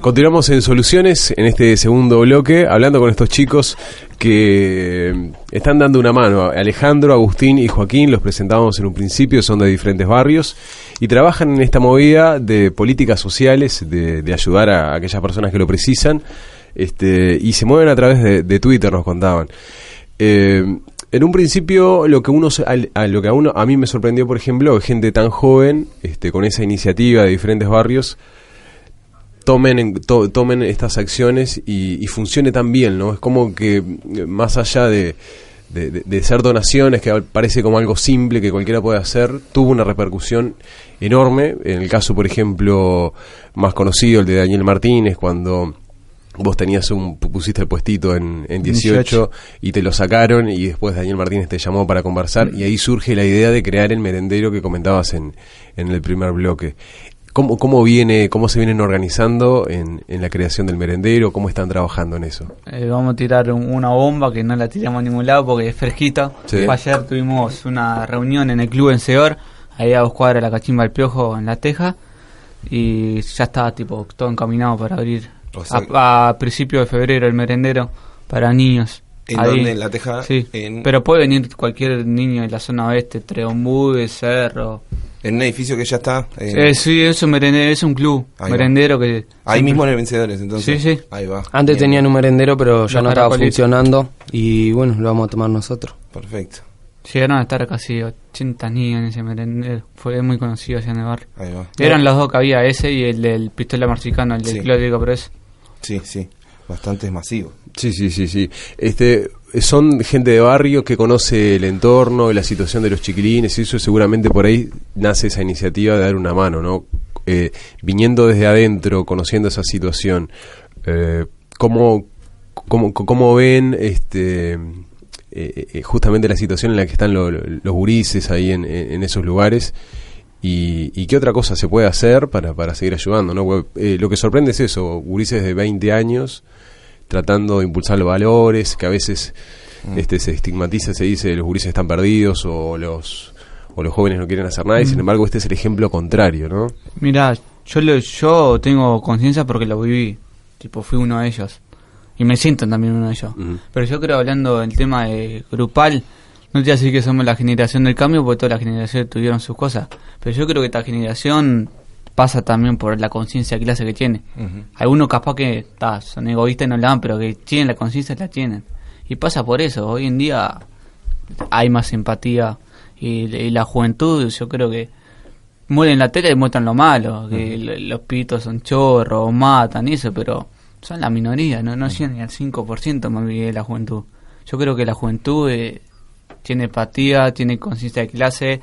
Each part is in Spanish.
Continuamos en Soluciones en este segundo bloque, hablando con estos chicos que están dando una mano. Alejandro, Agustín y Joaquín, los presentamos en un principio, son de diferentes barrios y trabajan en esta movida de políticas sociales, de, ayudar a aquellas personas que lo precisan, este, y se mueven a través de, Twitter, nos contaban. Eh, en un principio lo que uno a, lo que a uno a mí me sorprendió por ejemplo gente tan joven este con esa iniciativa de diferentes barrios tomen, tomen estas acciones y, funcione tan bien, ¿no? Es como que eh, más allá de, de, ser donaciones, que parece como algo simple que cualquiera puede hacer, tuvo una repercusión enorme. En el caso, por ejemplo, más conocido, el de Daniel Martínez, cuando vos tenías un pusiste el puestito en, en 18, y te lo sacaron y después Daniel Martínez te llamó para conversar y ahí surge la idea de crear el merendero que comentabas en, en el primer bloque. ¿Cómo, cómo, viene, ¿Cómo se vienen organizando en, en la creación del merendero? ¿Cómo están trabajando en eso? Eh, vamos a tirar una bomba que no la tiramos a ningún lado porque es fresquita. Ayer tuvimos una reunión en el club en Seor, ahí a dos cuadras de la cachimba del Piojo en La Teja, y ya está tipo todo encaminado para abrir a, principio de febrero el merendero para niños. ¿En dónde? ¿En La Teja? Sí, pero puede venir cualquier niño de la zona oeste, Treombú, Cerro en un edificio que ya está. Eh, sí, es un merendero, es un club merendero que... Ahí mismo en el Vencedores, entonces. Sí, sí. Ahí va. Antes tenían un merendero, pero ya no estaba funcionando y bueno, lo vamos a tomar nosotros. Perfecto. Llegaron a estar casi 80 niños en ese merendero. Fue muy conocido allá en el barrio. Ahí va. Eran los dos que había, ese y el del Pistola Marcicano, el del Claudio Pérez. Sí, sí. Bastante masivo. Sí, sí, sí, sí. Este, son gente de barrio que conoce el entorno y la situación de los chiquilines y eso seguramente por ahí nace esa iniciativa de dar una mano, ¿no? Eh, viniendo desde adentro, conociendo esa situación, eh, ¿cómo, cómo, ven este, eh, justamente la situación en la que están los gurises ahí en, esos lugares? Y, qué otra cosa se puede hacer para, para seguir ayudando? ¿no? lo que sorprende es eso, gurises de 20 años tratando de impulsar los valores, que a veces mm. este se estigmatiza, se dice los gurises están perdidos o los o los jóvenes no quieren hacer nada, y sin mm. embargo este es el ejemplo contrario, ¿no? Mira, yo yo tengo conciencia porque lo viví, tipo fui uno de ellos y me siento también uno de ellos. Pero yo creo hablando del tema de grupal, no te voy a decir que somos la generación del cambio porque todas las generaciones tuvieron sus cosas, pero yo creo que esta generación pasa también por la conciencia clase que tiene. Algunos capaz que son egoístas y no la dan, pero que tienen la conciencia la tienen. Y pasa por eso. Hoy en día hay más empatía y, la juventud, yo creo que mueren la tele y muestran lo malo, que los pitos son chorros, matan y eso, pero son la minoría, no, no llegan ni al 5% más bien de la juventud. Yo creo que la juventud eh, tiene empatía, tiene conciencia de clase,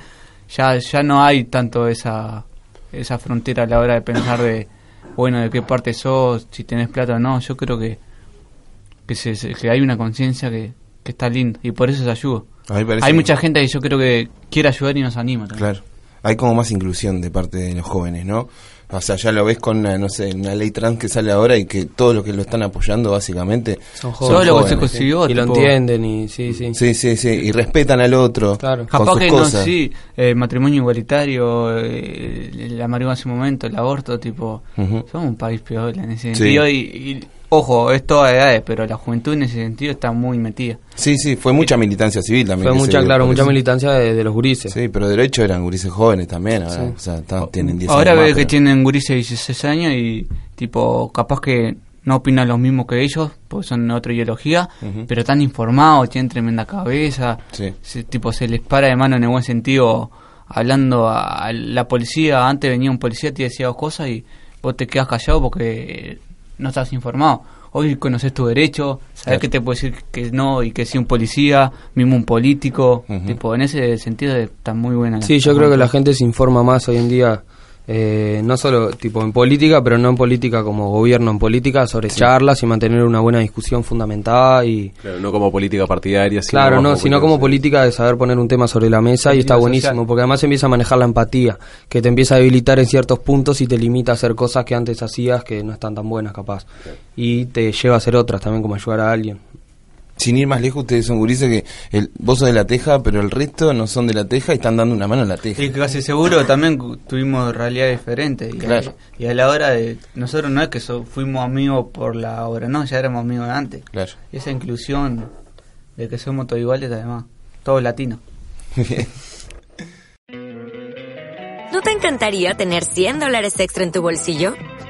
ya, ya no hay tanto esa esa frontera a la hora de pensar de, bueno, de qué parte sos, si tenés plata o no. Yo creo que, que, se, que hay una conciencia que, que está linda y por eso se ayuda. Hay mucha gente que yo creo que quiere ayudar y nos anima. Claro, hay como más inclusión de parte de los jóvenes, ¿no? O sea, ya lo ves con, una, no sé, una ley trans que sale ahora y que todos los que lo están apoyando básicamente son jóvenes. y lo entienden y sí, sí. Sí, sí, sí, y respetan al otro. Claro. Capaz que no, sí, eh, matrimonio igualitario, eh, la marihuana en su momento, el aborto, tipo, somos un país peor en ese sentido y Ojo, es toda edades, pero la juventud en ese sentido está muy metida. Sí, sí, fue mucha militancia civil también. Fue mucha, claro, mucha militancia de, los gurises. Sí, pero de hecho eran gurises jóvenes también, ahora, o sea, tienen 10 Ahora ve que tienen gurises de 16 años y, tipo, capaz que no opinan lo mismo que ellos, porque son de otra ideología, pero están informados, tienen tremenda cabeza, sí. tipo, se les para de mano en el buen sentido, hablando a la policía, antes venía un policía, te decía dos cosas y vos te quedas callado porque no estás informado. Hoy conoces tu derecho, sabes que te puede decir que no y que sí un policía, mismo un político. tipo En ese sentido está muy buena. Sí, yo creo que la gente se informa más hoy en día eh, no solo tipo en política, pero no en política como gobierno, en política sobre charlas y mantener una buena discusión fundamentada y... Claro, no como política partidaria, sino Claro, no, sino como política de saber poner un tema sobre la mesa y está buenísimo, porque además empieza a manejar la empatía, que te empieza a debilitar en ciertos puntos y te limita a hacer cosas que antes hacías que no están tan buenas capaz. Y te lleva a hacer otras también, como ayudar a alguien sin ir más lejos, ustedes son gurises que el, vos sos de la teja, pero el resto no son de la teja y están dando una mano a la teja. Y casi seguro también tuvimos realidades diferentes. Y, a, y a la hora de. Nosotros no es que fuimos amigos por la obra, no, ya éramos amigos de antes. Claro. esa inclusión de que somos todos iguales, además, todos latinos. ¿No te encantaría tener 100 dólares extra en tu bolsillo?